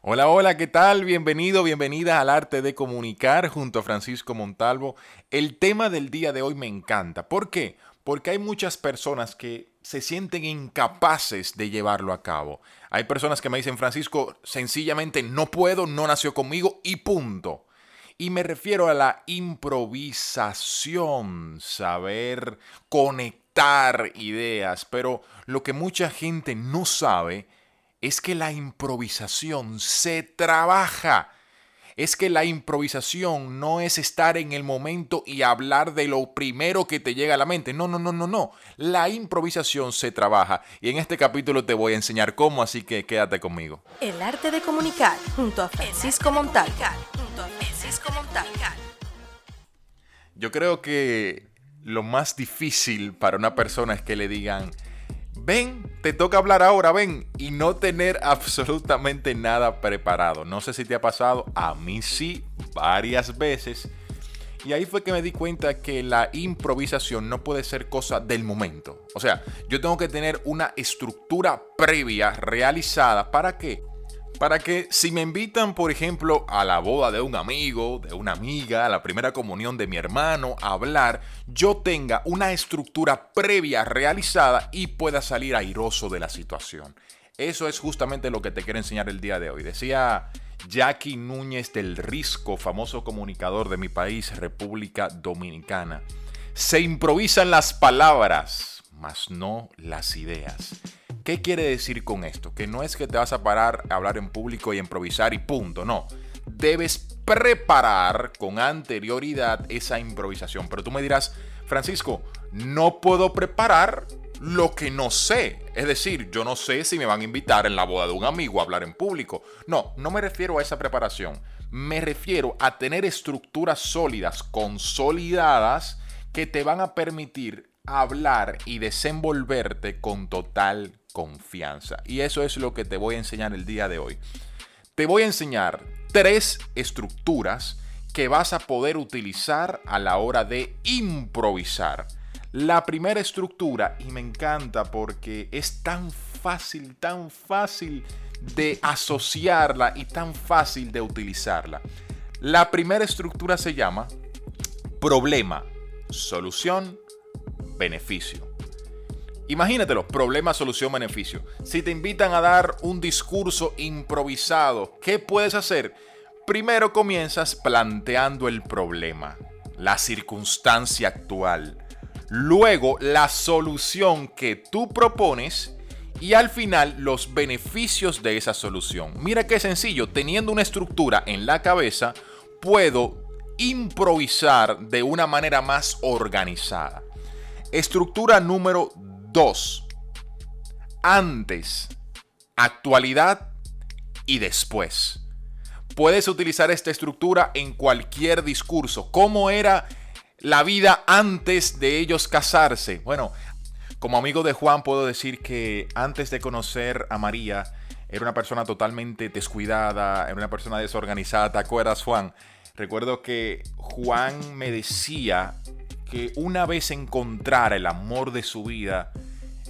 Hola, hola, ¿qué tal? Bienvenido, bienvenida al arte de comunicar junto a Francisco Montalvo. El tema del día de hoy me encanta. ¿Por qué? Porque hay muchas personas que se sienten incapaces de llevarlo a cabo. Hay personas que me dicen, Francisco, sencillamente no puedo, no nació conmigo y punto. Y me refiero a la improvisación, saber conectar ideas, pero lo que mucha gente no sabe es que la improvisación se trabaja. Es que la improvisación no es estar en el momento y hablar de lo primero que te llega a la mente. No, no, no, no, no. La improvisación se trabaja. Y en este capítulo te voy a enseñar cómo, así que quédate conmigo. El arte de comunicar junto a Francisco Montal. Junto a Francisco Montal. Yo creo que lo más difícil para una persona es que le digan, ven, te toca hablar ahora, ven, y no tener absolutamente nada preparado. No sé si te ha pasado, a mí sí, varias veces. Y ahí fue que me di cuenta que la improvisación no puede ser cosa del momento. O sea, yo tengo que tener una estructura previa realizada. ¿Para qué? Para que si me invitan, por ejemplo, a la boda de un amigo, de una amiga, a la primera comunión de mi hermano, a hablar, yo tenga una estructura previa realizada y pueda salir airoso de la situación. Eso es justamente lo que te quiero enseñar el día de hoy. Decía Jackie Núñez del Risco, famoso comunicador de mi país, República Dominicana. Se improvisan las palabras, mas no las ideas. ¿Qué quiere decir con esto? Que no es que te vas a parar a hablar en público y improvisar y punto, no. Debes preparar con anterioridad esa improvisación. Pero tú me dirás, Francisco, no puedo preparar lo que no sé. Es decir, yo no sé si me van a invitar en la boda de un amigo a hablar en público. No, no me refiero a esa preparación. Me refiero a tener estructuras sólidas, consolidadas, que te van a permitir hablar y desenvolverte con total Y eso es lo que te voy a enseñar el día de hoy. Te voy a enseñar tres estructuras que vas a poder utilizar a la hora de improvisar. La primera estructura, y me encanta porque es tan fácil, tan fácil de asociarla y tan fácil de utilizarla. La primera estructura se llama problema, solución, beneficio. Imagínatelo, problema, solución, beneficio. Si te invitan a dar un discurso improvisado, ¿qué puedes hacer? Primero comienzas planteando el problema, la circunstancia actual, luego la solución que tú propones y al final los beneficios de esa solución. Mira qué sencillo, teniendo una estructura en la cabeza, puedo improvisar de una manera más organizada. Estructura número 2. Antes, actualidad y después. Puedes utilizar esta estructura en cualquier discurso. ¿Cómo era la vida antes de ellos casarse? Bueno, como amigo de Juan puedo decir que antes de conocer a María, era una persona totalmente descuidada, era una persona desorganizada. ¿Te acuerdas, Juan? Recuerdo que Juan me decía que una vez encontrara el amor de su vida,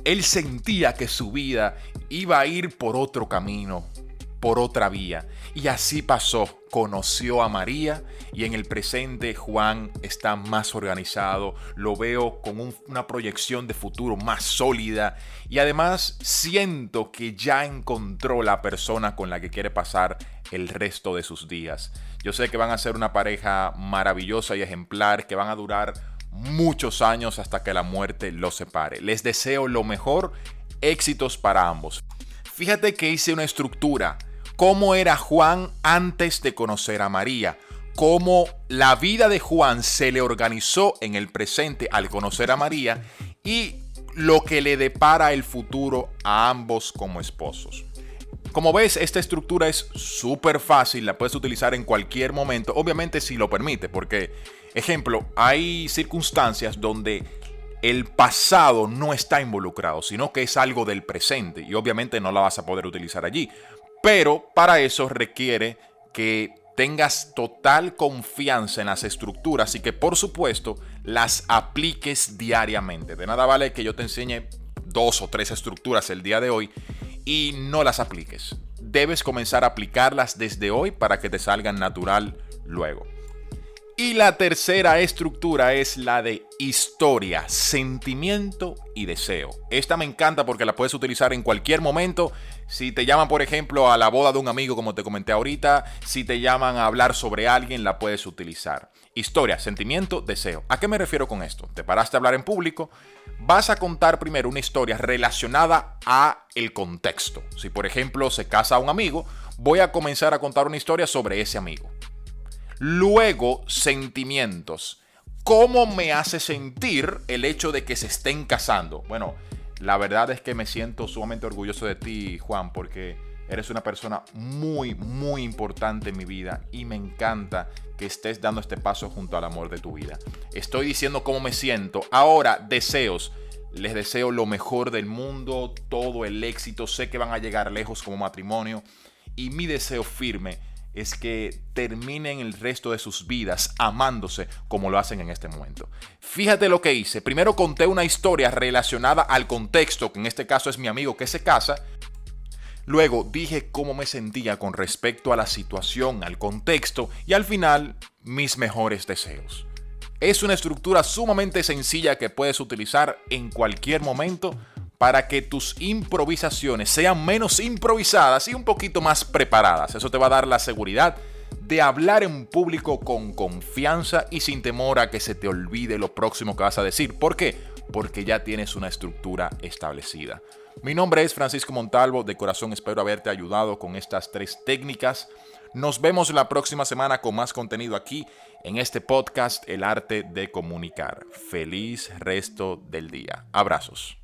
él sentía que su vida iba a ir por otro camino, por otra vía. Y así pasó. Conoció a María y en el presente Juan está más organizado. Lo veo con una proyección de futuro más sólida. Y además siento que ya encontró la persona con la que quiere pasar el resto de sus días. Yo sé que van a ser una pareja maravillosa y ejemplar, que van a durar muchos años hasta que la muerte los separe. Les deseo lo mejor, éxitos para ambos. Fíjate que hice una estructura, cómo era Juan antes de conocer a María, cómo la vida de Juan se le organizó en el presente al conocer a María y lo que le depara el futuro a ambos como esposos. Como ves, esta estructura es súper fácil, la puedes utilizar en cualquier momento, obviamente si lo permite, porque, ejemplo, hay circunstancias donde el pasado no está involucrado, sino que es algo del presente y obviamente no la vas a poder utilizar allí. Pero para eso requiere que tengas total confianza en las estructuras y que por supuesto las apliques diariamente. De nada vale que yo te enseñe dos o tres estructuras el día de hoy y no las apliques. debes comenzar a aplicarlas desde hoy para que te salgan natural luego. Y la tercera estructura es la de historia, sentimiento y deseo. Esta me encanta porque la puedes utilizar en cualquier momento. Si te llaman, por ejemplo, a la boda de un amigo, como te comenté ahorita, si te llaman a hablar sobre alguien, la puedes utilizar. Historia, sentimiento, deseo. ¿A qué me refiero con esto? Te paraste a hablar en público, vas a contar primero una historia relacionada a el contexto. Si por ejemplo se casa un amigo, voy a comenzar a contar una historia sobre ese amigo. Luego, sentimientos. ¿Cómo me hace sentir el hecho de que se estén casando? Bueno, la verdad es que me siento sumamente orgulloso de ti, Juan, porque eres una persona muy, muy importante en mi vida y me encanta que estés dando este paso junto al amor de tu vida. Estoy diciendo cómo me siento. Ahora, deseos. Les deseo lo mejor del mundo, todo el éxito. Sé que van a llegar lejos como matrimonio. Y mi deseo firme es que terminen el resto de sus vidas amándose como lo hacen en este momento. Fíjate lo que hice. Primero conté una historia relacionada al contexto, que en este caso es mi amigo que se casa. Luego dije cómo me sentía con respecto a la situación, al contexto y al final mis mejores deseos. Es una estructura sumamente sencilla que puedes utilizar en cualquier momento para que tus improvisaciones sean menos improvisadas y un poquito más preparadas. Eso te va a dar la seguridad de hablar en público con confianza y sin temor a que se te olvide lo próximo que vas a decir. ¿Por qué? Porque ya tienes una estructura establecida. Mi nombre es Francisco Montalvo, de corazón espero haberte ayudado con estas tres técnicas. Nos vemos la próxima semana con más contenido aquí en este podcast El arte de comunicar. Feliz resto del día. Abrazos.